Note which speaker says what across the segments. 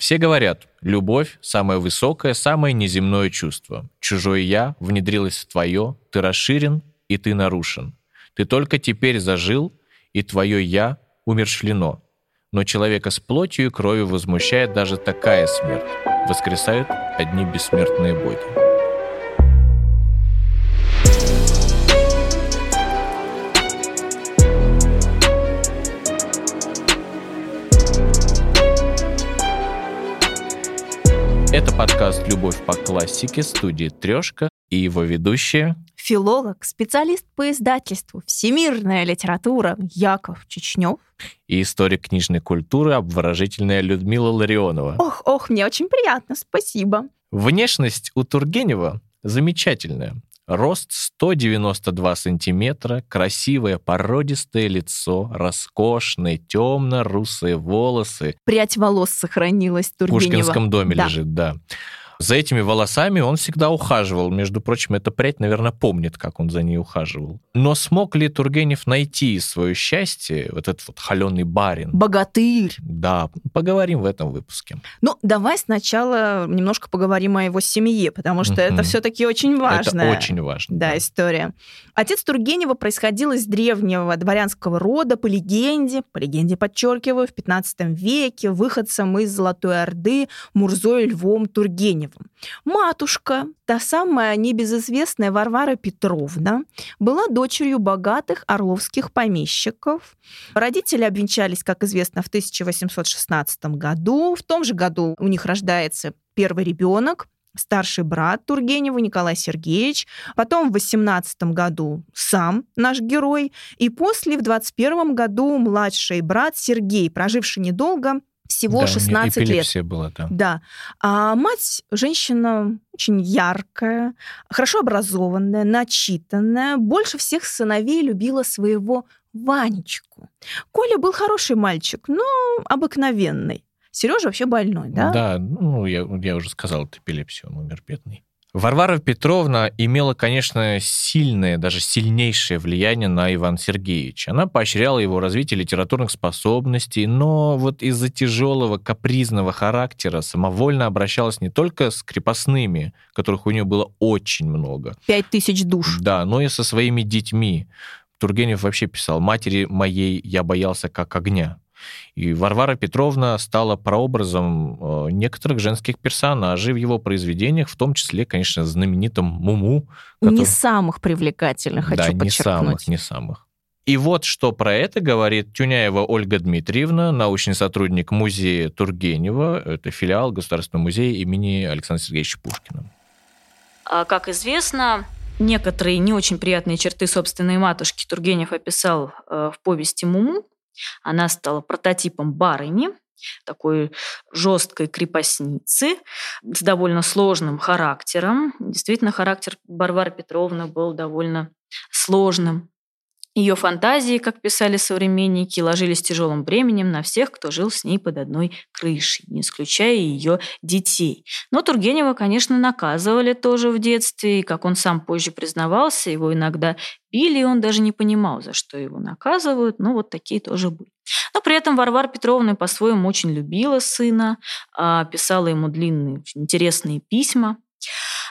Speaker 1: Все говорят, любовь – самое высокое, самое неземное чувство. Чужое «я» внедрилось в твое, ты расширен, и ты нарушен. Ты только теперь зажил, и твое «я» умершлено. Но человека с плотью и кровью возмущает даже такая смерть. Воскресают одни бессмертные боги. Это подкаст «Любовь по классике» студии «Трешка» и его ведущие
Speaker 2: филолог, специалист по издательству «Всемирная литература» Яков Чечнев
Speaker 1: и историк книжной культуры обворожительная Людмила Ларионова.
Speaker 2: Ох, ох, мне очень приятно, спасибо.
Speaker 1: Внешность у Тургенева замечательная. Рост 192 сантиметра, красивое породистое лицо, роскошные темно-русые волосы.
Speaker 2: Прядь волос сохранилась Тургенева.
Speaker 1: В Пушкинском доме да. лежит, да. За этими волосами он всегда ухаживал. Между прочим, эта прядь, наверное, помнит, как он за ней ухаживал. Но смог ли Тургенев найти свое счастье, вот этот вот холеный барин?
Speaker 2: Богатырь.
Speaker 1: Да, поговорим в этом выпуске.
Speaker 2: Ну, давай сначала немножко поговорим о его семье, потому что это все-таки очень важная.
Speaker 1: Это очень важно.
Speaker 2: Да, да, история. Отец Тургенева происходил из древнего дворянского рода, по легенде, по легенде подчеркиваю, в 15 веке, выходцем из Золотой Орды Мурзой Львом Тургеневым. Андреевым. Матушка, та самая небезызвестная Варвара Петровна, была дочерью богатых орловских помещиков. Родители обвенчались, как известно, в 1816 году. В том же году у них рождается первый ребенок, старший брат Тургенева Николай Сергеевич, потом в 18 году сам наш герой, и после в 21 году младший брат Сергей, проживший недолго, всего
Speaker 1: да,
Speaker 2: 16 лет.
Speaker 1: была, да.
Speaker 2: Да. А мать женщина очень яркая, хорошо образованная, начитанная, больше всех сыновей любила своего Ванечку. Коля был хороший мальчик, но обыкновенный. Сережа вообще больной, да?
Speaker 1: Да, ну, я, я уже сказал, это эпилепсия, он умер бедный. Варвара Петровна имела, конечно, сильное, даже сильнейшее влияние на Ивана Сергеевича. Она поощряла его развитие литературных способностей, но вот из-за тяжелого капризного характера самовольно обращалась не только с крепостными, которых у нее было очень много.
Speaker 2: Пять тысяч душ.
Speaker 1: Да, но и со своими детьми. Тургенев вообще писал, «Матери моей я боялся как огня». И Варвара Петровна стала прообразом э, некоторых женских персонажей в его произведениях, в том числе, конечно, знаменитым Муму.
Speaker 2: Который... Не самых привлекательных, хочу
Speaker 1: да,
Speaker 2: подчеркнуть.
Speaker 1: не самых, не самых. И вот что про это говорит Тюняева Ольга Дмитриевна, научный сотрудник музея Тургенева, это филиал Государственного музея имени Александра Сергеевича Пушкина.
Speaker 3: А, как известно, некоторые не очень приятные черты собственной матушки Тургенев описал э, в повести «Муму», она стала прототипом барыни, такой жесткой крепостницы с довольно сложным характером. Действительно, характер Барвары Петровны был довольно сложным. Ее фантазии, как писали современники, ложились тяжелым бременем на всех, кто жил с ней под одной крышей, не исключая ее детей. Но Тургенева, конечно, наказывали тоже в детстве, и, как он сам позже признавался, его иногда били, и он даже не понимал, за что его наказывают, но вот такие тоже были. Но при этом Варвара Петровна по-своему очень любила сына, а, писала ему длинные, интересные письма.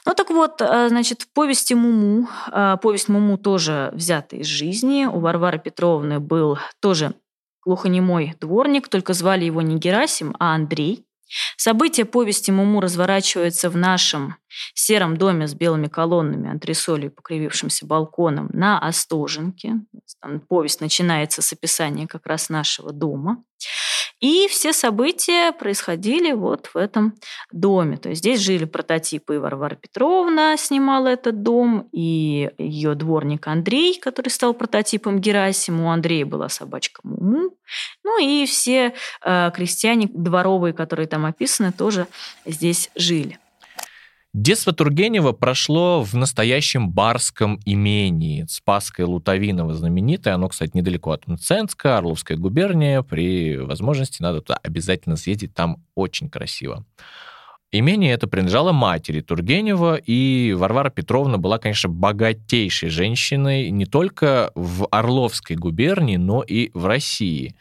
Speaker 3: Ну так вот, э, значит, в повести Муму, э, повесть Муму тоже взята из жизни. У Варвары Петровны был тоже глухонемой дворник, только звали его не Герасим, а Андрей. События повести Муму разворачиваются в нашем сером доме с белыми колоннами, антресолью и покривившимся балконом на Остоженке. Повесть начинается с описания как раз нашего дома. И все события происходили вот в этом доме. То есть здесь жили прототипы. И Варвара Петровна снимала этот дом, и ее дворник Андрей, который стал прототипом Герасиму. У Андрея была собачка Муму. Ну и все э, крестьяне дворовые, которые там описаны, тоже здесь жили.
Speaker 1: Детство Тургенева прошло в настоящем барском имении. Спасское Лутовиново знаменитое. Оно, кстати, недалеко от Мценска, Орловская губерния. При возможности надо туда обязательно съездить. Там очень красиво. Имение это принадлежало матери Тургенева, и Варвара Петровна была, конечно, богатейшей женщиной не только в Орловской губернии, но и в России.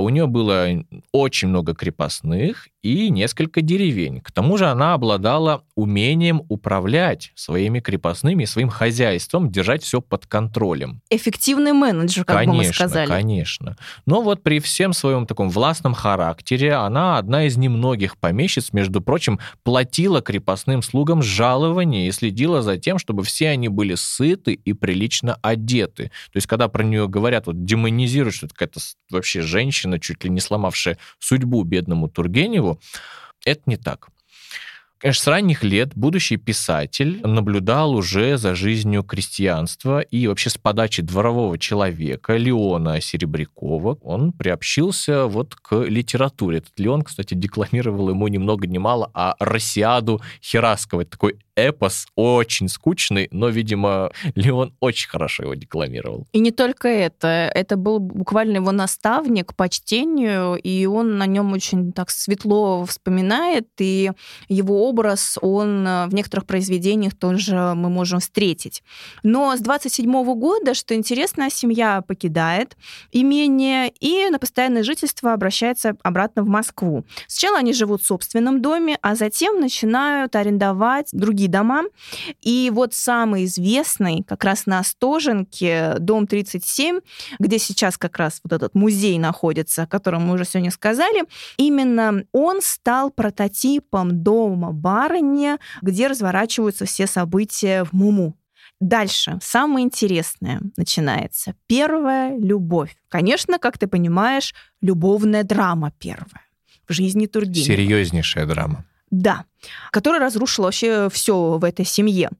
Speaker 1: У нее было очень много крепостных и несколько деревень. К тому же она обладала умением управлять своими крепостными своим хозяйством, держать все под контролем.
Speaker 2: Эффективный менеджер, как
Speaker 1: конечно,
Speaker 2: бы мы сказали.
Speaker 1: Конечно, Но вот при всем своем таком властном характере она одна из немногих помещиц, между прочим, платила крепостным слугам жалования и следила за тем, чтобы все они были сыты и прилично одеты. То есть, когда про нее говорят, вот демонизируют, что это какая-то вообще женщина, чуть ли не сломавшая судьбу бедному Тургеневу, это не так. Конечно, с ранних лет будущий писатель наблюдал уже за жизнью крестьянства и вообще с подачи дворового человека Леона Серебрякова он приобщился вот к литературе. Этот Леон, кстати, декламировал ему ни много ни мало о Росиаду Хераскова. Это такой эпос, очень скучный, но, видимо, Леон очень хорошо его декламировал.
Speaker 2: И не только это. Это был буквально его наставник по чтению, и он на нем очень так светло вспоминает, и его образ, он э, в некоторых произведениях тоже мы можем встретить. Но с 27 года, что интересно, семья покидает имение и на постоянное жительство обращается обратно в Москву. Сначала они живут в собственном доме, а затем начинают арендовать другие дома. И вот самый известный, как раз на Остоженке, дом 37, где сейчас как раз вот этот музей находится, о котором мы уже сегодня сказали, именно он стал прототипом дома барыни, где разворачиваются все события в Муму. Дальше, самое интересное начинается. Первая любовь. Конечно, как ты понимаешь, любовная драма первая в жизни Тургенева.
Speaker 1: Серьезнейшая драма.
Speaker 2: Да, которая разрушила вообще все в этой семье.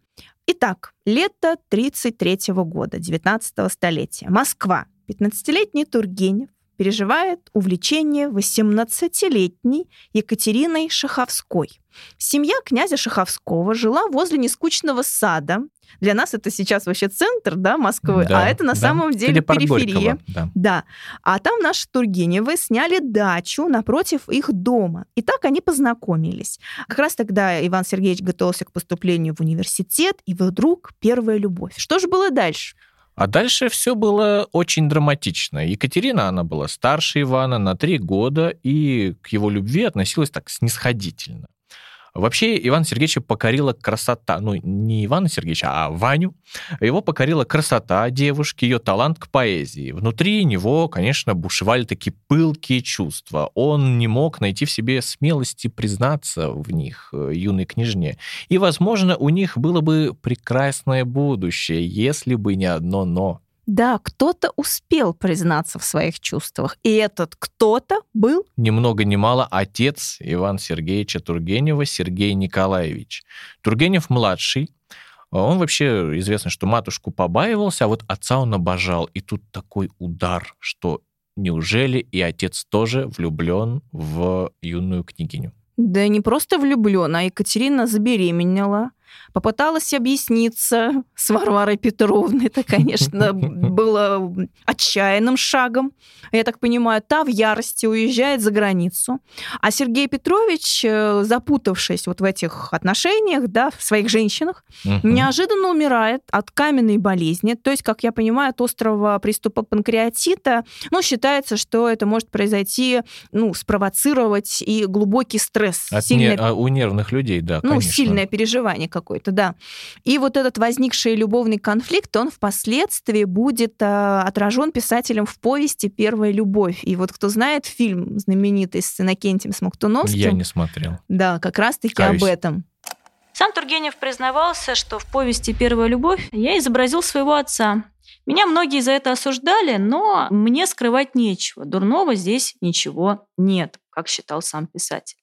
Speaker 2: Итак, лето 33 года, 19 столетия. Москва. 15-летний Тургенев переживает увлечение 18-летней Екатериной Шаховской. Семья князя Шаховского жила возле нескучного сада. Для нас это сейчас вообще центр да, Москвы,
Speaker 1: Да,
Speaker 2: а это на
Speaker 1: да.
Speaker 2: самом деле
Speaker 1: Телепарк
Speaker 2: периферия.
Speaker 1: Горького, да.
Speaker 2: Да. А там наши Тургеневы сняли дачу напротив их дома. И так они познакомились. Как раз тогда Иван Сергеевич готовился к поступлению в университет, и вдруг первая любовь. Что же было дальше?
Speaker 1: А дальше все было очень драматично. Екатерина, она была старше Ивана на три года, и к его любви относилась так снисходительно. Вообще Ивана Сергеевича покорила красота, ну, не Ивана Сергеевича, а Ваню. Его покорила красота девушки, ее талант к поэзии. Внутри него, конечно, бушевали такие пылкие чувства. Он не мог найти в себе смелости признаться в них э, юной княжне. И, возможно, у них было бы прекрасное будущее, если бы не одно «но».
Speaker 2: Да, кто-то успел признаться в своих чувствах, и этот кто-то был
Speaker 1: ни много ни мало отец Ивана Сергеевича Тургенева Сергей Николаевич. Тургенев-младший, он вообще известно, что матушку побаивался, а вот отца он обожал. И тут такой удар, что неужели и отец тоже влюблен в юную княгиню?
Speaker 2: Да не просто влюблен, а Екатерина забеременела, попыталась объясниться с Варварой Петровной. Это, конечно, было отчаянным шагом. Я так понимаю, та в ярости уезжает за границу. А Сергей Петрович, э, запутавшись вот в этих отношениях, да, в своих женщинах,
Speaker 1: Мгм.
Speaker 2: неожиданно умирает от каменной болезни. То есть, как я понимаю, от острого приступа панкреатита. Ну, считается, что это может произойти, ну, спровоцировать и глубокий стресс.
Speaker 1: От
Speaker 2: сильное
Speaker 1: не- а у нервных людей, да,
Speaker 2: ну,
Speaker 1: конечно.
Speaker 2: сильное переживание какое-то, да. И вот этот возникший любовный конфликт, он впоследствии будет э, отражен писателем в повести «Первая любовь». И вот кто знает фильм знаменитый с Иннокентием Смоктуновским,
Speaker 1: Я не смотрел.
Speaker 2: да, как раз-таки
Speaker 1: Каюсь.
Speaker 2: об этом.
Speaker 3: Сам Тургенев признавался, что в повести «Первая любовь» я изобразил своего отца. Меня многие за это осуждали, но мне скрывать нечего. Дурного здесь ничего нет, как считал сам писатель.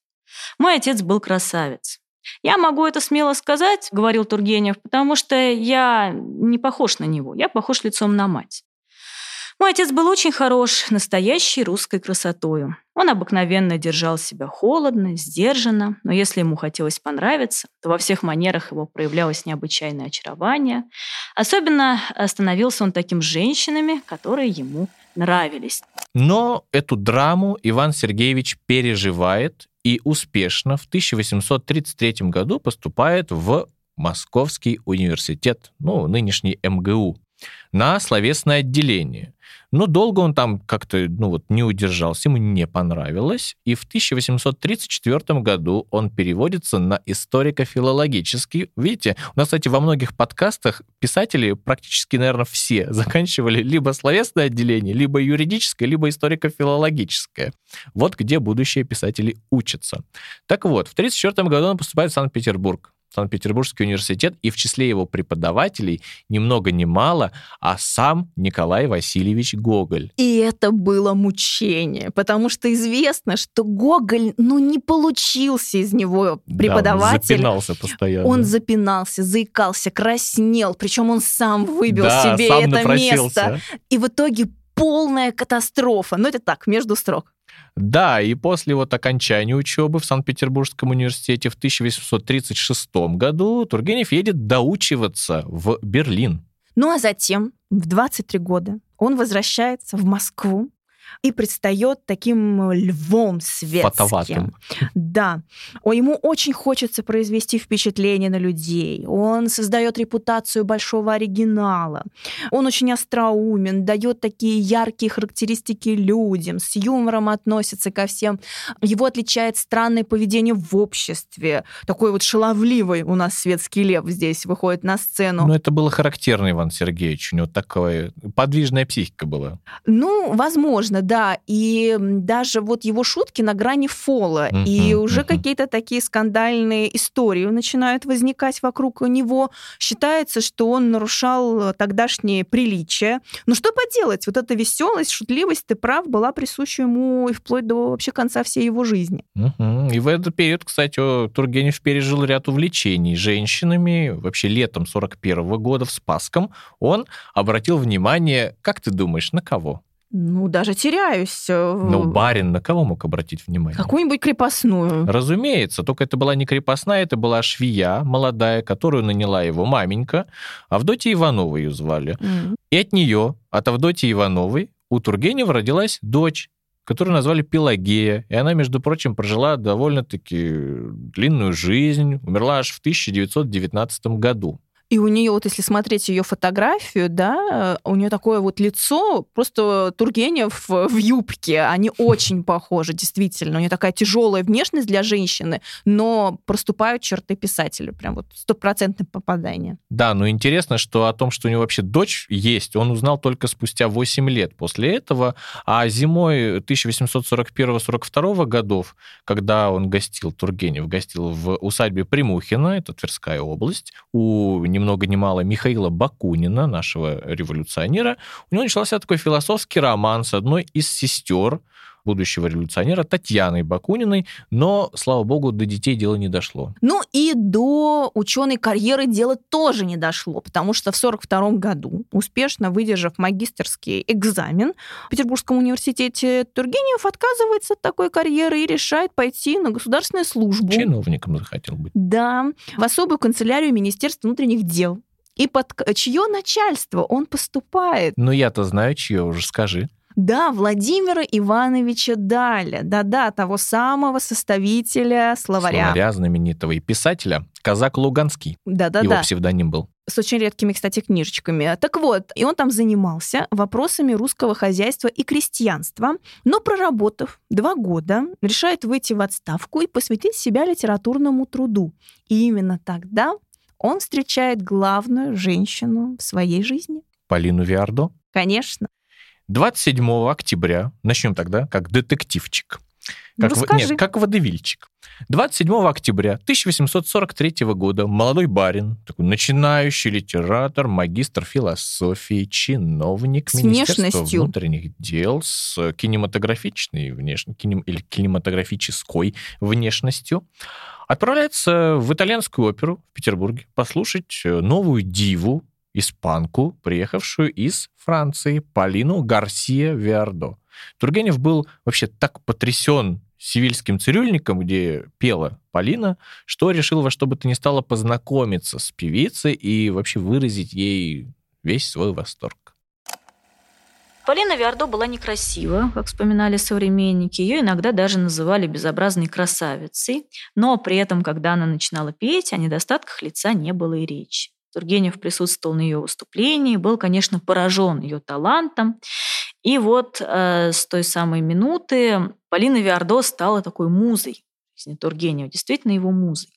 Speaker 3: Мой отец был красавец. Я могу это смело сказать, говорил Тургенев, потому что я не похож на него, я похож лицом на мать. Мой отец был очень хорош, настоящей русской красотою. Он обыкновенно держал себя холодно, сдержанно, но если ему хотелось понравиться, то во всех манерах его проявлялось необычайное очарование. Особенно становился он таким женщинами, которые ему нравились.
Speaker 1: Но эту драму Иван Сергеевич переживает и успешно в 1833 году поступает в Московский университет, ну, нынешний МГУ. На словесное отделение. Но долго он там как-то ну вот, не удержался, ему не понравилось. И в 1834 году он переводится на историко-филологический. Видите, у нас, кстати, во многих подкастах писатели практически, наверное, все заканчивали либо словесное отделение, либо юридическое, либо историко-филологическое. Вот где будущие писатели учатся. Так вот, в 1934 году он поступает в Санкт-Петербург. Санкт-Петербургский университет, и в числе его преподавателей ни много ни мало, а сам Николай Васильевич Гоголь.
Speaker 2: И это было мучение, потому что известно, что Гоголь, ну, не получился из него преподаватель.
Speaker 1: Да, он запинался постоянно.
Speaker 2: Он запинался, заикался, краснел, причем он сам выбил да, себе сам это напросился. место. И в итоге полная катастрофа. Ну, это так, между строк.
Speaker 1: Да, и после вот окончания учебы в Санкт-Петербургском университете в 1836 году Тургенев едет доучиваться в Берлин.
Speaker 2: Ну а затем, в 23 года, он возвращается в Москву, и предстает таким львом светским.
Speaker 1: Фотоватым.
Speaker 2: Да. О, ему очень хочется произвести впечатление на людей. Он создает репутацию большого оригинала. Он очень остроумен, дает такие яркие характеристики людям, с юмором относится ко всем. Его отличает странное поведение в обществе. Такой вот шаловливый у нас светский лев здесь выходит на сцену.
Speaker 1: Ну, это было характерно, Иван Сергеевич. У него такая подвижная психика была.
Speaker 2: Ну, возможно, да, и даже вот его шутки на грани фола, uh-huh, и уже uh-huh. какие-то такие скандальные истории начинают возникать вокруг него. Считается, что он нарушал тогдашние приличия. Но что поделать, вот эта веселость, шутливость, ты прав, была присуща ему и вплоть до вообще конца всей его жизни.
Speaker 1: Uh-huh. И в этот период, кстати, Тургенев пережил ряд увлечений женщинами. Вообще летом 41 года в Спасском он обратил внимание, как ты думаешь, на кого?
Speaker 2: Ну, даже теряюсь.
Speaker 1: Ну, барин на кого мог обратить внимание?
Speaker 2: Какую-нибудь крепостную.
Speaker 1: Разумеется, только это была не крепостная, это была швея молодая, которую наняла его маменька. Авдотья Иванова ее звали. Mm. И от нее, от Авдотьи Ивановой, у Тургенева родилась дочь, которую назвали Пелагея. И она, между прочим, прожила довольно-таки длинную жизнь, умерла аж в 1919 году.
Speaker 2: И у нее, вот если смотреть ее фотографию, да, у нее такое вот лицо, просто Тургенев в юбке. Они очень похожи, действительно. У нее такая тяжелая внешность для женщины, но проступают черты писателя. Прям вот стопроцентное попадание.
Speaker 1: Да, но интересно, что о том, что у него вообще дочь есть, он узнал только спустя 8 лет после этого. А зимой 1841-42 годов, когда он гостил, Тургенев гостил в усадьбе Примухина, это Тверская область, у много ни мало Михаила Бакунина, нашего революционера, у него начался такой философский роман с одной из сестер будущего революционера Татьяной Бакуниной, но, слава богу, до детей дело не дошло.
Speaker 2: Ну и до ученой карьеры дело тоже не дошло, потому что в 1942 году, успешно выдержав магистерский экзамен в Петербургском университете, Тургенев отказывается от такой карьеры и решает пойти на государственную службу.
Speaker 1: Чиновником захотел быть.
Speaker 2: Да, в особую канцелярию Министерства внутренних дел. И под чье начальство он поступает?
Speaker 1: Ну, я-то знаю, чье, уже скажи.
Speaker 2: Да, Владимира Ивановича Даля, да-да, того самого составителя словаря.
Speaker 1: Словаря знаменитого и писателя Казак Луганский.
Speaker 2: Да-да-да.
Speaker 1: Его псевдоним был.
Speaker 2: С очень редкими, кстати, книжечками. Так вот, и он там занимался вопросами русского хозяйства и крестьянства, но проработав два года, решает выйти в отставку и посвятить себя литературному труду. И именно тогда он встречает главную женщину в своей жизни.
Speaker 1: Полину Виардо?
Speaker 2: Конечно.
Speaker 1: 27 октября, начнем тогда, как детективчик.
Speaker 2: Ну,
Speaker 1: как, в, нет, как водевильчик. 27 октября 1843 года молодой барин, такой начинающий литератор, магистр философии, чиновник
Speaker 2: с
Speaker 1: Министерства
Speaker 2: внешностью.
Speaker 1: внутренних дел с кинематографичной внешностью, кинем, или кинематографической внешностью, отправляется в итальянскую оперу в Петербурге послушать э, новую диву испанку, приехавшую из Франции, Полину Гарсия Виардо. Тургенев был вообще так потрясен сивильским цирюльником, где пела Полина, что решил во что бы то ни стало познакомиться с певицей и вообще выразить ей весь свой восторг.
Speaker 3: Полина Виардо была некрасива, как вспоминали современники. Ее иногда даже называли безобразной красавицей. Но при этом, когда она начинала петь, о недостатках лица не было и речи. Тургенев присутствовал на ее выступлении, был, конечно, поражен ее талантом. И вот э, с той самой минуты Полина Виардо стала такой музой жизни Тургенева, действительно его музой.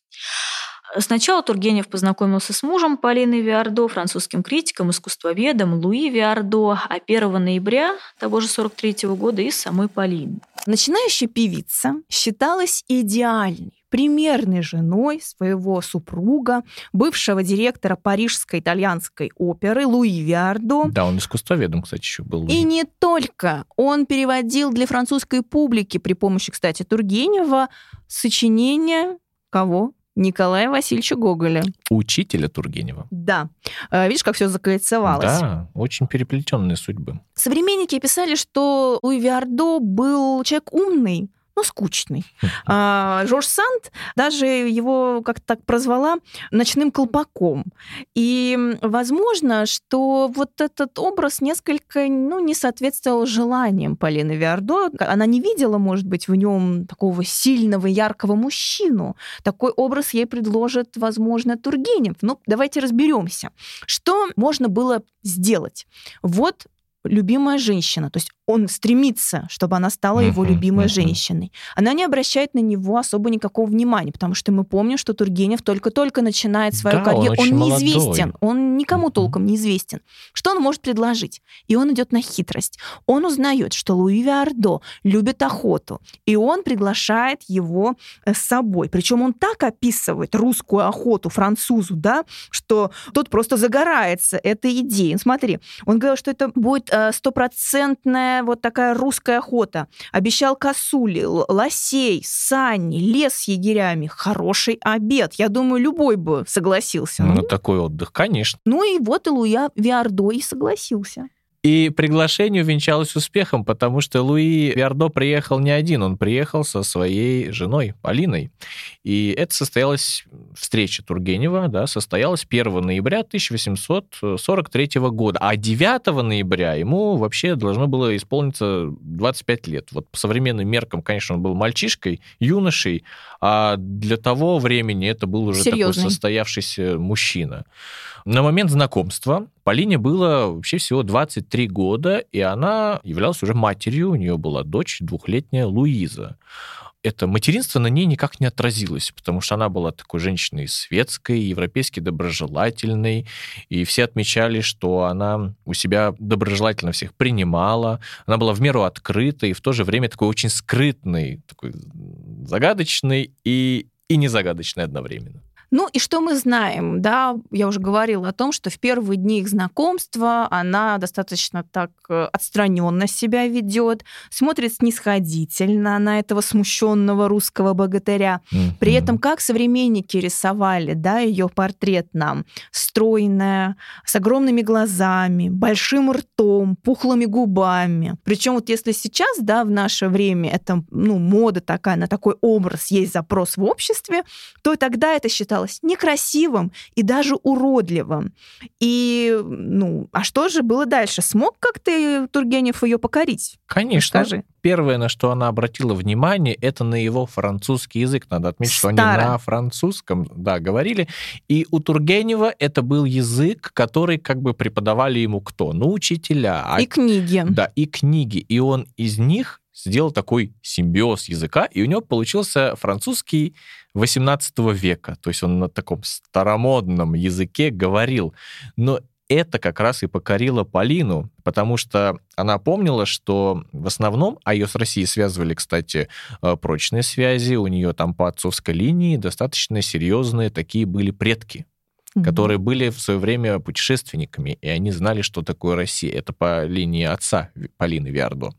Speaker 3: Сначала Тургенев познакомился с мужем Полины Виардо, французским критиком, искусствоведом Луи Виардо, а 1 ноября того же 43 -го года и с самой Полиной.
Speaker 2: Начинающая певица считалась идеальной, примерной женой своего супруга, бывшего директора Парижской итальянской оперы Луи Виардо.
Speaker 1: Да, он искусствоведом, кстати, еще был. Луи.
Speaker 2: И не только. Он переводил для французской публики при помощи, кстати, Тургенева сочинения кого? Николая Васильевича Гоголя.
Speaker 1: Учителя Тургенева.
Speaker 2: Да. Э, видишь, как все закольцевалось.
Speaker 1: Да, очень переплетенные судьбы.
Speaker 2: Современники писали, что Луи Виардо был человек умный, ну, скучный. А, Жорж Санд даже его как-то так прозвала ночным колпаком. И возможно, что вот этот образ несколько ну, не соответствовал желаниям Полины Виардо. Она не видела, может быть, в нем такого сильного, яркого мужчину. Такой образ ей предложит, возможно, Тургенев. Ну, давайте разберемся. Что можно было сделать? Вот любимая женщина. То есть он стремится, чтобы она стала его любимой женщиной. Она не обращает на него особо никакого внимания, потому что мы помним, что Тургенев только-только начинает свою да, карьеру. Он, он неизвестен, молодой. он никому толком не известен. Что он может предложить? И он идет на хитрость. Он узнает, что Луи Виардо любит охоту, и он приглашает его э, с собой. Причем он так описывает русскую охоту французу, да, что тот просто загорается этой идеей. Смотри, он говорил, что это будет э, стопроцентная вот такая русская охота. Обещал косули, лосей, сани, лес с егерями. Хороший обед. Я думаю, любой бы согласился.
Speaker 1: Ну, ну такой отдых, конечно.
Speaker 2: Ну и вот и Луя Виардо и согласился.
Speaker 1: И приглашение увенчалось успехом, потому что Луи Виардо приехал не один, он приехал со своей женой Полиной. И это состоялась встреча Тургенева, да, состоялась 1 ноября 1843 года, а 9 ноября ему вообще должно было исполниться 25 лет. Вот по современным меркам, конечно, он был мальчишкой, юношей, а для того времени это был уже Серьезный. такой состоявшийся мужчина. На момент знакомства Полине было вообще всего 23 года, и она являлась уже матерью, у нее была дочь двухлетняя Луиза. Это материнство на ней никак не отразилось, потому что она была такой женщиной светской, европейски доброжелательной, и все отмечали, что она у себя доброжелательно всех принимала, она была в меру открытой, и в то же время такой очень скрытной, такой загадочной и, и незагадочной одновременно.
Speaker 2: Ну и что мы знаем? Да, я уже говорила о том, что в первые дни их знакомства она достаточно так э, отстраненно себя ведет, смотрит снисходительно на этого смущенного русского богатыря. Mm-hmm. При этом, как современники рисовали, да, ее портрет нам, стройная, с огромными глазами, большим ртом, пухлыми губами. Причем вот если сейчас, да, в наше время это, ну, мода такая, на такой образ есть запрос в обществе, то тогда это считалось считалось некрасивым и даже уродливым. И, ну, а что же было дальше? Смог как-то Тургенев ее покорить?
Speaker 1: Конечно. Скажи. Первое, на что она обратила внимание, это на его французский язык. Надо отметить, Старо. что они на французском, да, говорили. И у Тургенева это был язык, который как бы преподавали ему кто? Ну, учителя.
Speaker 2: А и книги.
Speaker 1: Да, и книги. И он из них сделал такой симбиоз языка, и у него получился французский 18 века. То есть он на таком старомодном языке говорил. Но это как раз и покорило Полину, потому что она помнила, что в основном, а ее с Россией связывали, кстати, э, прочные связи, у нее там по отцовской линии достаточно серьезные такие были предки, mm-hmm. которые были в свое время путешественниками, и они знали, что такое Россия. Это по линии отца Полины Виардо.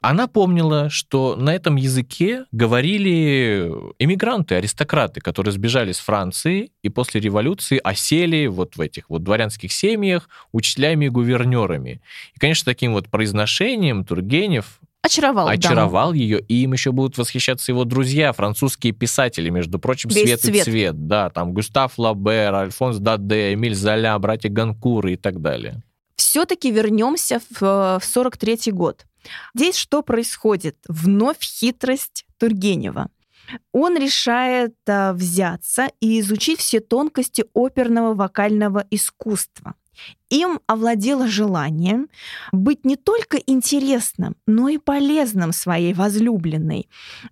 Speaker 1: Она помнила, что на этом языке говорили эмигранты, аристократы, которые сбежали с Франции и после революции осели вот в этих вот дворянских семьях учителями и гувернерами. И, конечно, таким вот произношением Тургенев
Speaker 2: очаровал,
Speaker 1: очаровал да. ее, и им еще будут восхищаться его друзья, французские писатели, между прочим, Весь «Свет цвет. и цвет». Да, там Густав Лабер, Альфонс Даде, Эмиль Золя, братья Ганкуры и так далее.
Speaker 2: Все-таки вернемся в 43 год. Здесь что происходит? Вновь хитрость Тургенева. он решает а, взяться и изучить все тонкости оперного вокального искусства. Им овладело желание быть не только интересным, но и полезным своей возлюбленной.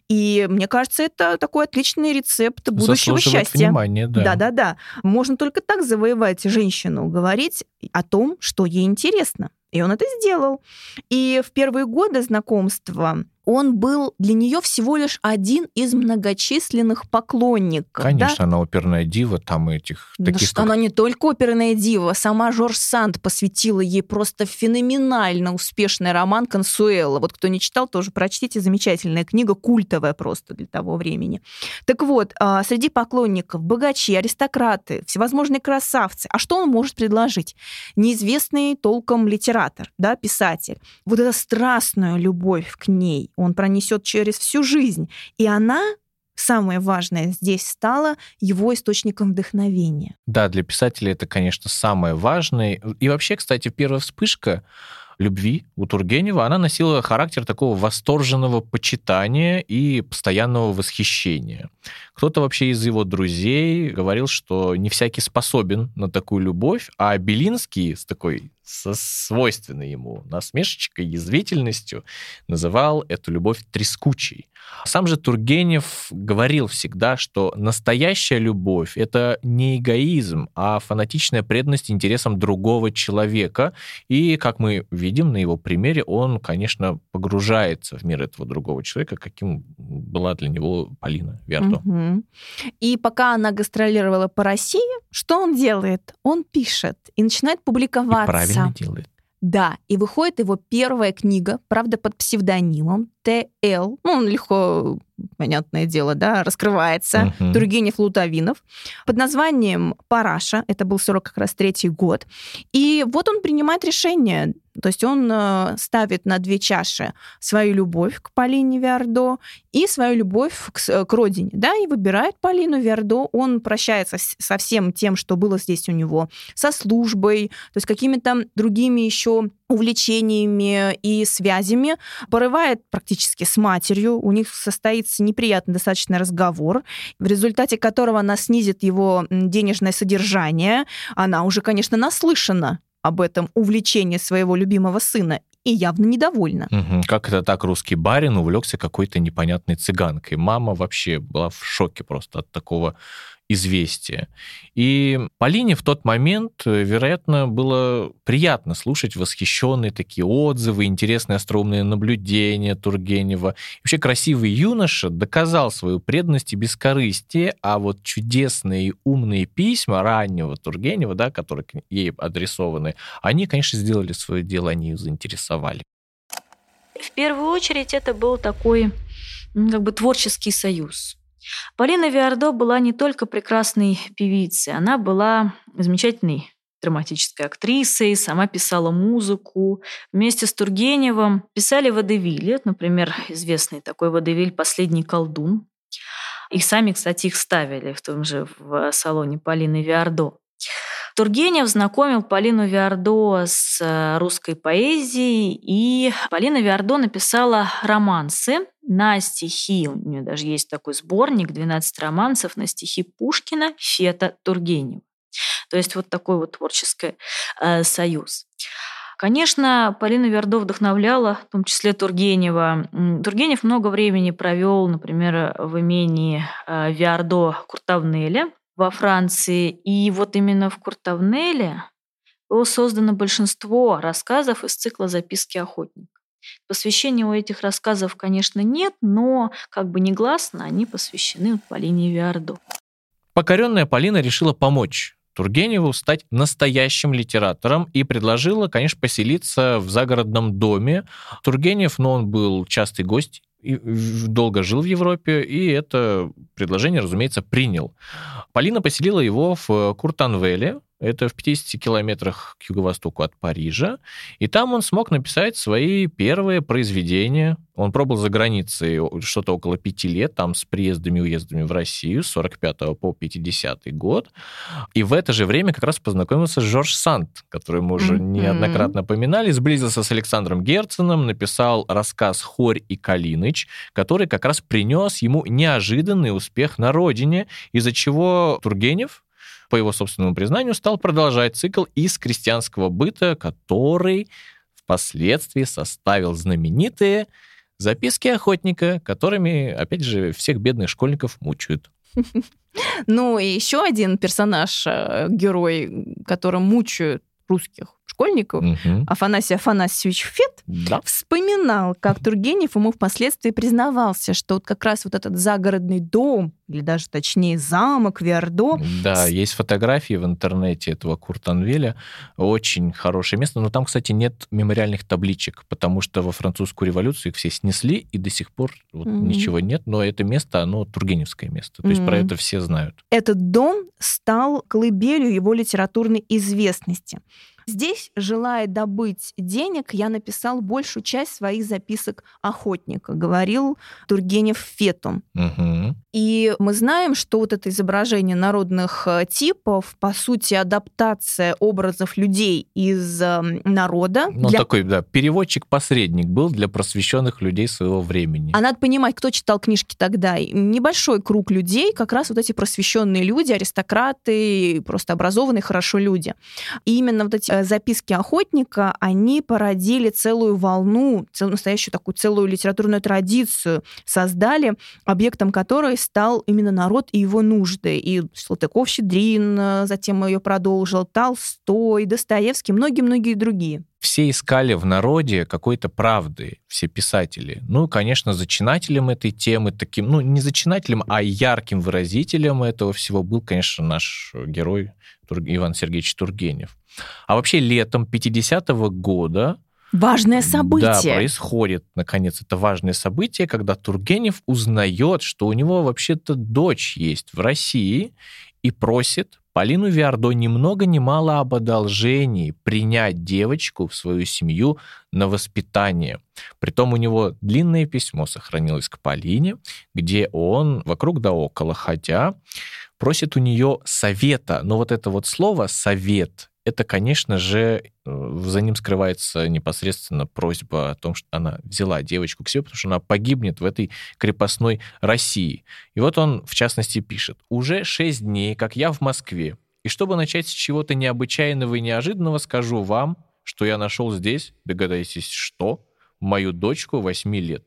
Speaker 2: И мне кажется, это такой отличный рецепт будущего счастья.
Speaker 1: Внимание, да.
Speaker 2: Да-да-да. Можно только так завоевать женщину, говорить о том, что ей интересно. И он это сделал. И в первые годы знакомства он был для нее всего лишь один из многочисленных поклонников.
Speaker 1: Конечно,
Speaker 2: да?
Speaker 1: она оперная дива, там этих
Speaker 2: Да
Speaker 1: таких...
Speaker 2: что она не только оперная дива, сама Жорж Санд посвятила ей просто феноменально успешный роман «Консуэла». Вот кто не читал, тоже прочтите, замечательная книга, культовая просто для того времени. Так вот, а, среди поклонников богачи, аристократы, всевозможные красавцы. А что он может предложить? Неизвестный толком литератор, да, писатель. Вот эта страстную любовь к ней, он пронесет через всю жизнь. И она самое важное здесь стала его источником вдохновения.
Speaker 1: Да, для писателя это, конечно, самое важное. И вообще, кстати, первая вспышка любви у Тургенева, она носила характер такого восторженного почитания и постоянного восхищения. Кто-то вообще из его друзей говорил, что не всякий способен на такую любовь, а Белинский с такой со свойственной ему насмешечкой, язвительностью называл эту любовь трескучей. Сам же Тургенев говорил всегда, что настоящая любовь — это не эгоизм, а фанатичная преданность интересам другого человека. И, как мы видим на его примере, он, конечно, погружается в мир этого другого человека, каким была для него Полина Вердо.
Speaker 2: Мгм. И пока она гастролировала по России, что он делает? Он пишет и начинает
Speaker 1: И правильно делает.
Speaker 2: Да, и выходит его первая книга, правда, под псевдонимом Т.Л. Ну, он легко, понятное дело, да, раскрывается.
Speaker 1: Мгм.
Speaker 2: Тургенев Лутовинов под названием «Параша». Это был 40 как раз третий год. И вот он принимает решение. То есть он э, ставит на две чаши свою любовь к Полине Виардо и свою любовь к, с- к родине, да, и выбирает Полину Виардо. Он прощается с- со всем тем, что было здесь у него, со службой, то есть какими-то другими еще увлечениями и связями, порывает практически с матерью, у них состоится неприятный достаточно разговор, в результате которого она снизит его денежное содержание. Она уже, конечно, наслышана об этом увлечении своего любимого сына и явно недовольна.
Speaker 1: Мгм. Как это так русский барин увлекся какой-то непонятной цыганкой? Мама вообще была в шоке просто от такого известия. И Полине в тот момент, э, вероятно, было приятно слушать восхищенные такие отзывы, интересные остроумные наблюдения Тургенева. Вообще красивый юноша доказал свою преданность и бескорыстие, а вот чудесные и умные письма раннего Тургенева, да, которые ей адресованы, они, конечно, сделали свое дело, они ее заинтересовали.
Speaker 3: В первую очередь это был такой как бы творческий союз. Полина Виардо была не только прекрасной певицей, она была замечательной драматической актрисой, сама писала музыку. Вместе с Тургеневым писали водевили, например, известный такой водевиль «Последний колдун». И сами, кстати, их ставили в том же в салоне Полины Виардо. Тургенев знакомил Полину Виардо с э, русской поэзией, и Полина Виардо написала романсы на стихи. У нее даже есть такой сборник 12 романсов на стихи Пушкина, Фета, Тургенева. То есть вот такой вот творческий э, союз. Конечно, Полина Вердо вдохновляла, в том числе Тургенева. Тургенев много времени провел, например, в имении э, Виардо Куртавнеля во Франции. И вот именно в Куртавнеле было создано большинство рассказов из цикла «Записки охотника». Посвящения у этих рассказов, конечно, нет, но как бы негласно они посвящены Полине Виардо.
Speaker 1: Покоренная Полина решила помочь Тургеневу стать настоящим литератором и предложила, конечно, поселиться в загородном доме. Тургенев, но он был частый гость и долго жил в Европе, и это предложение, разумеется, принял. Полина поселила его в Куртанвеле, это в 50 километрах к юго-востоку от Парижа. И там он смог написать свои первые произведения. Он пробыл за границей что-то около пяти лет, там с приездами и уездами в Россию с 45 по 50 год. И в это же время как раз познакомился с Жорж Санд, который мы уже mm-hmm. неоднократно поминали, сблизился с Александром Герценом, написал рассказ «Хорь и Калиныч», который как раз принес ему неожиданный успех на родине, из-за чего Тургенев, по его собственному признанию, стал продолжать цикл из крестьянского быта, который впоследствии составил знаменитые записки охотника, которыми, опять же, всех бедных школьников мучают.
Speaker 2: Ну, и еще один персонаж, э, герой, которым мучают русских школьников, угу. Афанасий Афанасьевич Фет, да. вспоминал, как Тургенев ему впоследствии признавался, что вот как раз вот этот загородный дом, или даже точнее замок Виардо...
Speaker 1: Да, с... есть фотографии в интернете этого Куртанвеля. Очень хорошее место. Но там, кстати, нет мемориальных табличек, потому что во французскую революцию их все снесли, и до сих пор вот mm ничего нет. Но это место, оно тургеневское место. То mm есть про это все знают.
Speaker 2: Этот дом стал колыбелью его литературной известности. Здесь, желая добыть денег, я написал большую часть своих записок охотника, говорил Тургенев Фету. Угу. И мы знаем, что вот это изображение народных э, типов, по сути, адаптация образов людей из эм, народа.
Speaker 1: Ну, для... такой, да, переводчик-посредник был для просвещенных людей своего времени.
Speaker 2: А надо понимать, кто читал книжки тогда. Небольшой круг людей, как раз вот эти просвещенные люди, аристократы, просто образованные хорошо люди. И именно вот эти записки охотника, они породили целую волну, целую, настоящую такую целую литературную традицию, создали, объектом которой стал именно народ и его нужды. И Салтыков-Щедрин э, затем ее продолжил, Толстой, Достоевский, многие-многие другие
Speaker 1: все искали в народе какой-то правды, все писатели. Ну, конечно, зачинателем этой темы, таким, ну, не зачинателем, а ярким выразителем этого всего был, конечно, наш герой Иван Сергеевич Тургенев. А вообще летом 50-го года
Speaker 2: Важное событие.
Speaker 1: Да, происходит, наконец, это важное событие, когда Тургенев узнает, что у него вообще-то дочь есть в России и просит Полину Виардо ни много ни мало об одолжении принять девочку в свою семью на воспитание. Притом у него длинное письмо сохранилось к Полине, где он вокруг да около ходя просит у нее совета. Но вот это вот слово «совет» это, конечно же, э, за ним скрывается непосредственно просьба о том, что она взяла девочку к себе, потому что она погибнет в этой крепостной России. И вот он, в частности, пишет. «Уже шесть дней, как я в Москве, и чтобы начать с чего-то необычайного и неожиданного, скажу вам, что я нашел здесь, догадайтесь, что, мою дочку восьми лет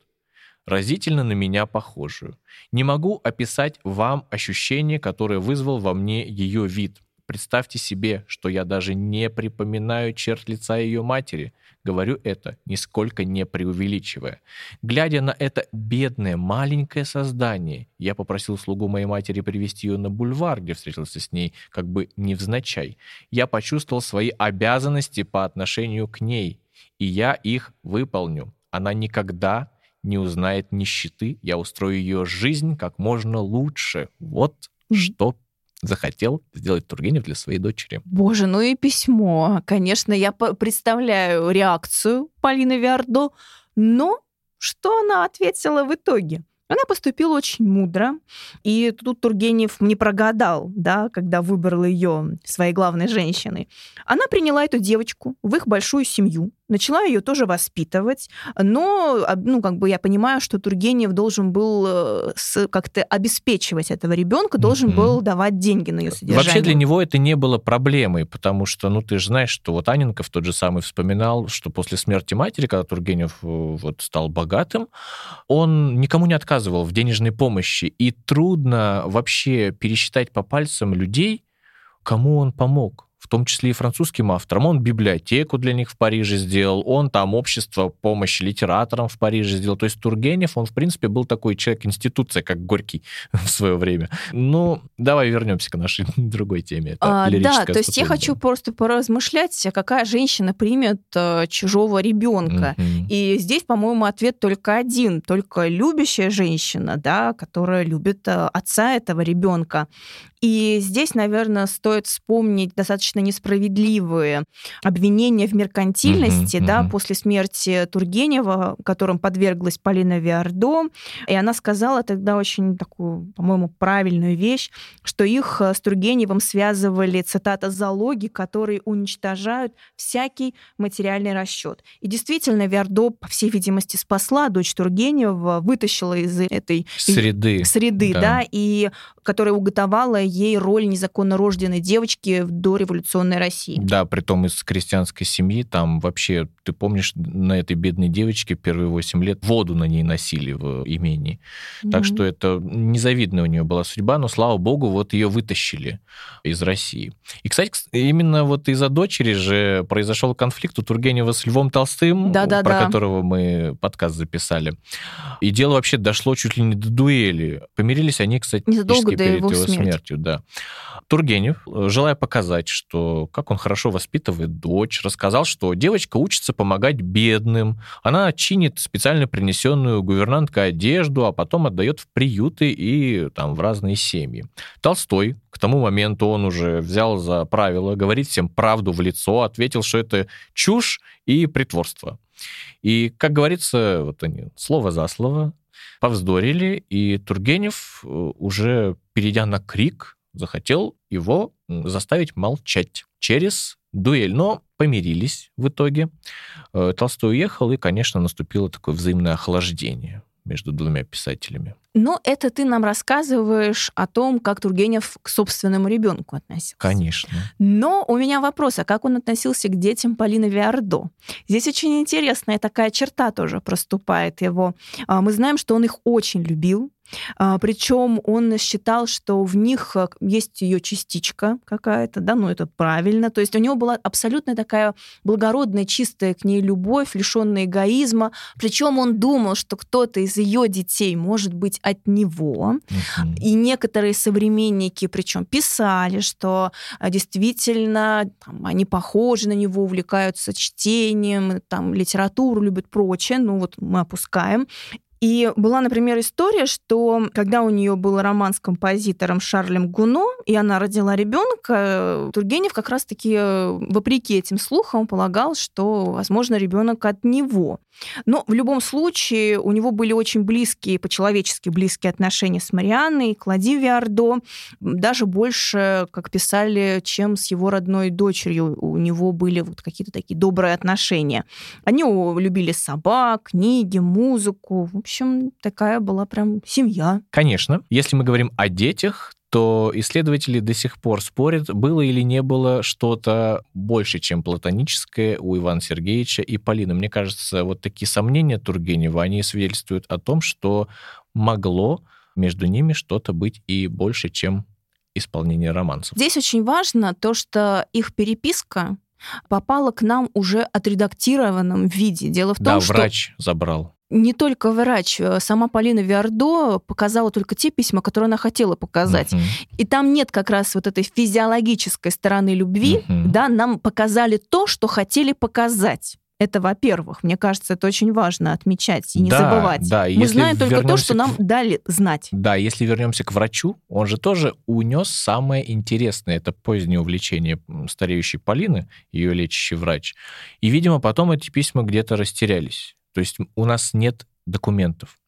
Speaker 1: разительно на меня похожую. Не могу описать вам ощущение, которое вызвал во мне ее вид. Представьте себе, что я даже не припоминаю черт лица ее матери. Говорю это, нисколько не преувеличивая. Глядя на это бедное маленькое создание, я попросил слугу моей матери привести ее на бульвар, где встретился с ней, как бы невзначай. Я почувствовал свои обязанности по отношению к ней, и я их выполню. Она никогда не узнает нищеты, я устрою ее жизнь как можно лучше. Вот что захотел сделать Тургенев для своей дочери.
Speaker 2: Боже, ну и письмо. Конечно, я представляю реакцию Полины Виардо, но что она ответила в итоге? Она поступила очень мудро, и тут Тургенев не прогадал, да, когда выбрал ее своей главной женщиной. Она приняла эту девочку в их большую семью, начала ее тоже воспитывать, но, ну, как бы я понимаю, что Тургенев должен был э, как-то обеспечивать этого ребенка, должен mm-hmm. был давать деньги на ее содержание.
Speaker 1: Вообще для него это не было проблемой, потому что, ну, ты же знаешь, что вот Анинков тот же самый вспоминал, что после смерти матери, когда Тургенев э, вот стал богатым, он никому не отказывал в денежной помощи, и трудно вообще пересчитать по пальцам людей, кому он помог том числе и французским авторам. Он библиотеку для них в Париже сделал, он там общество помощи литераторам в Париже сделал. То есть Тургенев, он, в принципе, был такой человек-институция, как Горький в свое время. Ну, давай вернемся к нашей другой теме.
Speaker 2: Это а, да, то есть я хочу просто поразмышлять, какая женщина примет э, чужого ребенка. Mm-hmm. И здесь, по-моему, ответ только один. Только любящая женщина, да, которая любит э, отца этого ребенка. И здесь, наверное, стоит вспомнить достаточно достаточно несправедливые обвинения в меркантильности, угу, да, угу. после смерти Тургенева, которым подверглась Полина Виардо, и она сказала тогда очень такую, по-моему, правильную вещь, что их с Тургеневым связывали, цитата, «залоги, которые уничтожают всякий материальный расчет». И действительно, Виардо, по всей видимости, спасла дочь Тургенева, вытащила из этой
Speaker 1: среды,
Speaker 2: среды да. да, и которая уготовала ей роль незаконно рожденной девочки в дореволюционной России.
Speaker 1: Да, при том из крестьянской семьи, там вообще, ты помнишь, на этой бедной девочке первые 8 лет воду на ней носили в имении. Mm-hmm. Так что это незавидная у нее была судьба, но, слава богу, вот ее вытащили из России. И, кстати, именно вот из-за дочери же произошел конфликт у Тургенева с Львом Толстым, да, да, про которого мы подкаст записали. И дело вообще дошло чуть ли не до дуэли. Помирились они, кстати,
Speaker 2: незадолго до его, его смерти.
Speaker 1: смертью. Да. Тургенев, желая показать, что как он хорошо воспитывает дочь, рассказал, что девочка учится помогать бедным, она чинит специально принесенную гувернанткой одежду, а потом отдает в приюты и там в разные семьи. Толстой, к тому моменту он уже взял за правило говорить всем правду в лицо, ответил, что это чушь и притворство. И, как говорится, вот они слово за слово повздорили, и Тургенев, э, уже перейдя на крик, захотел его заставить молчать через дуэль. Но помирились в итоге. Э, Толстой уехал, и, конечно, наступило такое взаимное охлаждение между двумя писателями.
Speaker 2: Но это ты нам рассказываешь о том, как Тургенев к собственному ребенку относился.
Speaker 1: Конечно.
Speaker 2: Но у меня вопрос, а как он относился к детям Полины Виардо? Здесь очень интересная такая черта тоже проступает его. А, мы знаем, что он их очень любил, Причем он считал, что в них э, есть ее частичка какая-то, да, ну это правильно. То есть у него была абсолютно такая благородная, чистая к ней любовь, лишенная эгоизма. Причем он думал, что кто-то из ее детей может быть от него. Uh-huh. И некоторые современники, причем писали, что э, действительно там, они похожи на него, увлекаются чтением, там литературу любят прочее. Ну вот мы опускаем. И была, например, история, что когда у нее был роман с композитором Шарлем Гуно, и она родила ребенка, Тургенев как раз-таки, э, вопреки этим слухам, полагал, что, возможно, ребенок от него. Но в любом случае у него были очень близкие, по-человечески близкие отношения с Марианной, Клади Виардо, даже больше, как писали, чем с его родной дочерью. У него были вот какие-то такие добрые отношения. Они любили собак, книги, музыку общем, такая была прям семья.
Speaker 1: Конечно. Если мы говорим о детях, то исследователи до сих пор спорят, было или не было что-то больше, чем платоническое у Ивана Сергеевича и Полины. Мне кажется, вот такие сомнения Тургенева, они свидетельствуют о том, что могло между ними что-то быть и больше, чем исполнение романсов.
Speaker 2: Здесь очень важно то, что их переписка попала к нам уже отредактированном виде. Дело в том,
Speaker 1: да,
Speaker 2: что...
Speaker 1: врач забрал
Speaker 2: не только врач, э, сама Полина Виардо показала только те письма, которые она хотела показать. Uh-huh. И там нет как раз вот этой физиологической стороны любви, uh-huh. да, нам показали то, что хотели показать. Это, во-первых, мне кажется, это очень важно отмечать и не да, забывать. Да, Мы знаем только то, что к... нам дали знать.
Speaker 1: Да, если вернемся к врачу, он же тоже унес самое интересное. Это позднее увлечение стареющей Полины, ее лечащий врач. И, видимо, потом эти письма где-то растерялись. То есть у нас нет документов.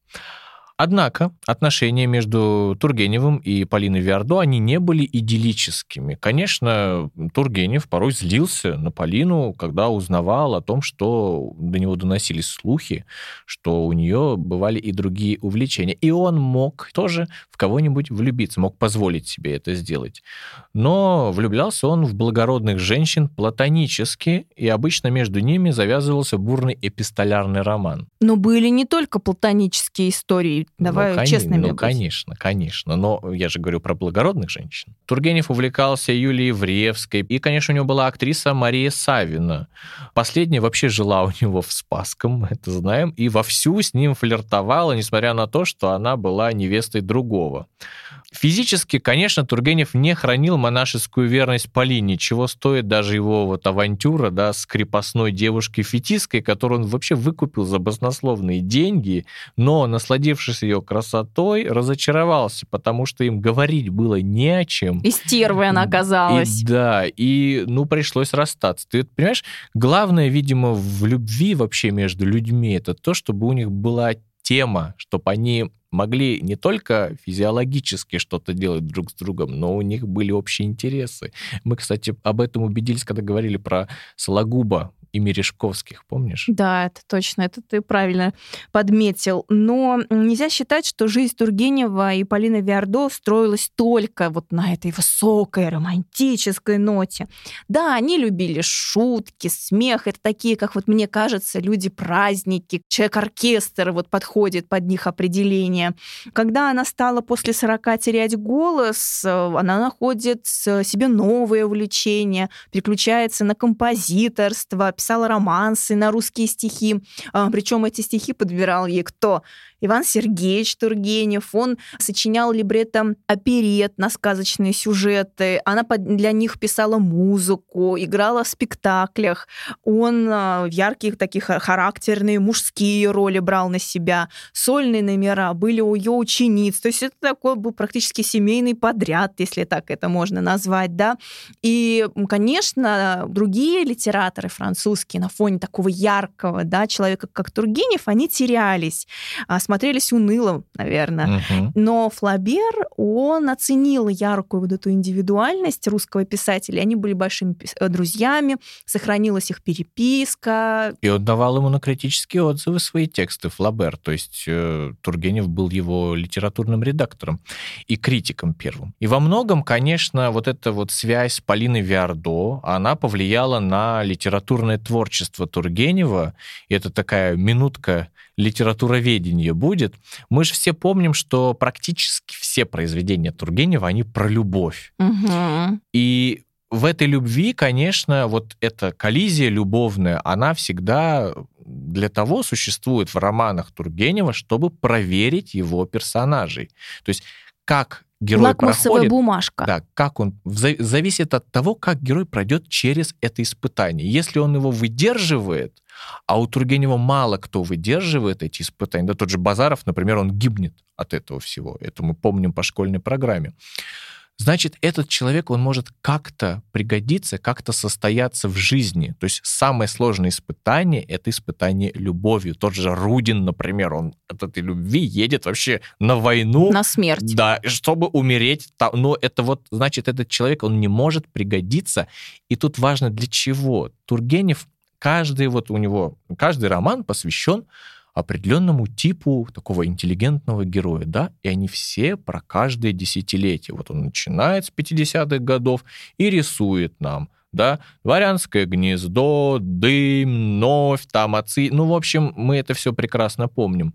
Speaker 1: Однако отношения между Тургеневым и Полиной Виардо, они не были идиллическими. Конечно, Тургенев порой злился на Полину, когда узнавал о том, что до него доносились слухи, что у нее бывали и другие увлечения. И он мог тоже в кого-нибудь влюбиться, мог позволить себе это сделать. Но влюблялся он в благородных женщин платонически, и обычно между ними завязывался бурный эпистолярный роман.
Speaker 2: Но были не только платонические истории Давай ну, честными
Speaker 1: Ну, быть. конечно, конечно. Но я же говорю про благородных женщин. Тургенев увлекался Юлией Евреевской. И, конечно, у него была актриса Мария Савина. Последняя вообще жила у него в Спасском, мы это знаем, и вовсю с ним флиртовала, несмотря на то, что она была невестой другого. Физически, конечно, Тургенев не хранил монашескую верность Полине, чего стоит даже его вот авантюра, да, с крепостной девушкой Фетиской, которую он вообще выкупил за баснословные деньги, но, насладившись ее красотой, разочаровался, потому что им говорить было не о чем.
Speaker 2: И стервой она оказалась.
Speaker 1: И, да, и, ну, пришлось расстаться. Ты понимаешь, главное, видимо, в любви вообще между людьми, это то, чтобы у них была тема, чтобы они могли не только физиологически что-то делать друг с другом, но у них были общие интересы. Мы, кстати, об этом убедились, когда говорили про Сологуба, и Мережковских, помнишь?
Speaker 2: Да, это точно, это ты правильно подметил. Но нельзя считать, что жизнь Тургенева и Полины Виардо строилась только вот на этой высокой романтической ноте. Да, они любили шутки, смех, это такие, как вот мне кажется, люди-праздники, человек-оркестр вот подходит под них определение. Когда она стала после 40 терять голос, она находит себе новые увлечения, переключается на композиторство, писала романсы на русские стихи. А, Причем эти стихи подбирал ей кто? Иван Сергеевич Тургенев, он сочинял либретто оперет на сказочные сюжеты, она для них писала музыку, играла в спектаклях, он а, яркие такие характерные мужские роли брал на себя, сольные номера были у ее учениц, то есть это такой был практически семейный подряд, если так это можно назвать, да, и, конечно, другие литераторы французские на фоне такого яркого, да, человека, как Тургенев, они терялись, а, смотрелись уныло, наверное. Угу. Но Флабер, он оценил яркую вот эту индивидуальность русского писателя. Они были большими э, друзьями, сохранилась их переписка.
Speaker 1: И он давал ему на критические отзывы свои тексты, Флабер. То есть э, Тургенев был его литературным редактором и критиком первым. И во многом, конечно, вот эта вот связь с Полиной Виардо, она повлияла на литературное творчество Тургенева. И это такая минутка литературоведения будет. Мы же все помним, что практически все произведения Тургенева, они про любовь.
Speaker 2: Угу.
Speaker 1: И в этой любви, конечно, вот эта коллизия любовная, она всегда для того существует в романах Тургенева, чтобы проверить его персонажей. То есть как герой
Speaker 2: Лакмусовая
Speaker 1: проходит,
Speaker 2: бумажка.
Speaker 1: Да, как он зависит от того, как герой пройдет через это испытание. Если он его выдерживает, а у Тургенева мало кто выдерживает эти испытания, да тот же Базаров, например, он гибнет от этого всего. Это мы помним по школьной программе значит, этот человек, он может как-то пригодиться, как-то состояться в жизни. То есть самое сложное испытание — это испытание любовью. Тот же Рудин, например, он от этой любви едет вообще на войну.
Speaker 2: На смерть.
Speaker 1: Да, чтобы умереть. Но это вот, значит, этот человек, он не может пригодиться. И тут важно для чего. Тургенев, каждый вот у него, каждый роман посвящен определенному типу такого интеллигентного героя, да, и они все про каждое десятилетие. Вот он начинает с 50-х годов и рисует нам, да, дворянское гнездо, дым, новь, там отцы, ну, в общем, мы это все прекрасно помним.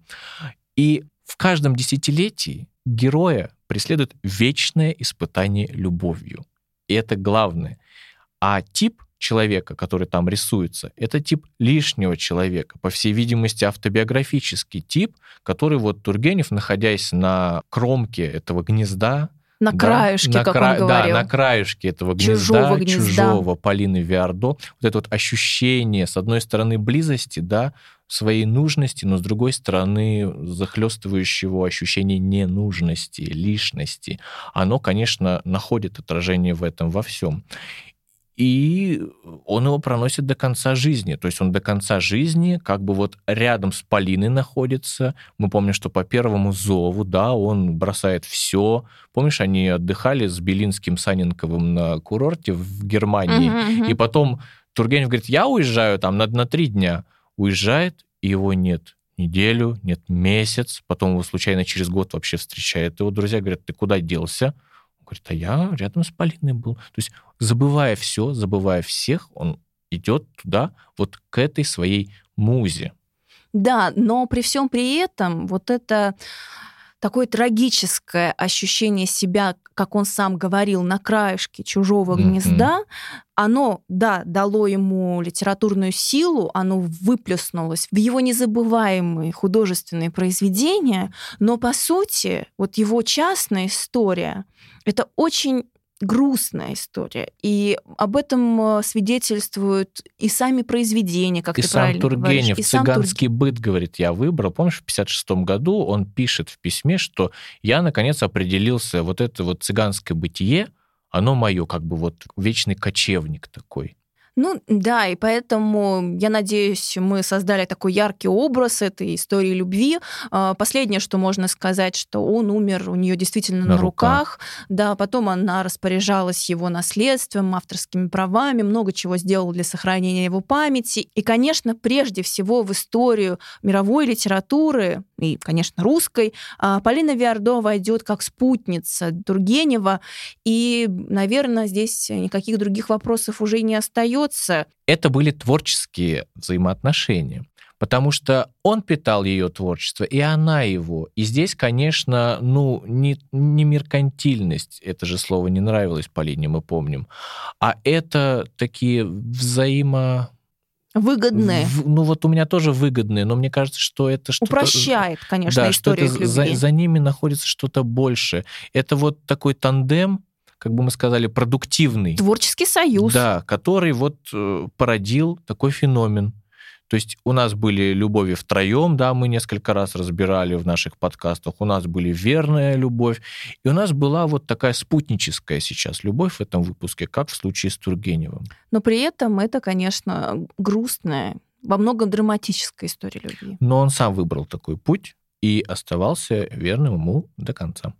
Speaker 1: И в каждом десятилетии героя преследует вечное испытание любовью. И это главное. А тип человека, который там рисуется, это тип лишнего человека, по всей видимости, автобиографический тип, который вот Тургенев, находясь на кромке этого гнезда,
Speaker 2: на да, краешке, на как кра... он говорил.
Speaker 1: Да, на краешке этого
Speaker 2: чужого
Speaker 1: гнезда,
Speaker 2: гнезда,
Speaker 1: чужого Полины Виардо. Вот это вот ощущение, с одной стороны, близости, да, своей нужности, но с другой стороны, захлестывающего ощущения ненужности, лишности, оно, конечно, находит отражение в этом во всем и он его проносит до конца жизни. То есть он до конца жизни как бы вот рядом с Полиной находится. Мы помним, что по первому зову, да, он бросает все. Помнишь, они отдыхали с Белинским, Саненковым на курорте в Германии, uh-huh, uh-huh. и потом Тургенев говорит, я уезжаю там на, на три дня. Уезжает, и его нет неделю, нет месяц, потом его случайно через год вообще встречает его друзья, говорят, ты куда делся? Говорит, а я рядом с Полиной был. То есть, забывая все, забывая всех, он идет туда, вот к этой своей музе.
Speaker 2: Да, но при всем при этом вот это такое трагическое ощущение себя, как он сам говорил, на краешке чужого mm-hmm. гнезда, оно, да, дало ему литературную силу, оно выплеснулось в его незабываемые художественные произведения, но по сути, вот его частная история, это очень грустная история. И об этом э, свидетельствуют и сами произведения, как
Speaker 1: и
Speaker 2: ты
Speaker 1: сам
Speaker 2: правильно
Speaker 1: Тургенев,
Speaker 2: говоришь. И сам
Speaker 1: цыганский быт, говорит, я выбрал. Помнишь, в 56 году он пишет в письме, что я, наконец, определился, вот это вот цыганское бытие, оно мое, как бы вот вечный кочевник такой.
Speaker 2: Ну да, и поэтому, я надеюсь, мы создали такой яркий образ этой истории любви. А, последнее, что можно сказать, что он умер у нее действительно на, на руках. руках. Да, потом она распоряжалась его наследством, авторскими правами, много чего сделала для сохранения его памяти. И, конечно, прежде всего в историю мировой литературы и, конечно, русской, а, Полина Виардо войдет как спутница Тургенева. И, наверное, здесь никаких других вопросов уже не остается остается.
Speaker 1: Это были творческие взаимоотношения, потому что он питал ее творчество, и она его. И здесь, конечно, ну, не, не меркантильность, это же слово не нравилось Полине, мы помним, а это такие взаимо
Speaker 2: выгодные.
Speaker 1: В, ну вот у меня тоже выгодные, но мне кажется, что это что-то...
Speaker 2: Упрощает, конечно, да, историю
Speaker 1: что это за, за ними находится что-то больше. Это вот такой тандем, как бы мы сказали, продуктивный.
Speaker 2: Творческий союз.
Speaker 1: Да, который вот э, породил такой феномен. То есть у нас были любови втроем, да, мы несколько раз разбирали в наших подкастах, у нас были верная любовь, и у нас была вот такая спутническая сейчас любовь в этом выпуске, как в случае с Тургеневым.
Speaker 2: Но при этом это, конечно, грустная, во многом драматическая история любви.
Speaker 1: Но он сам выбрал такой путь и оставался верным ему до конца.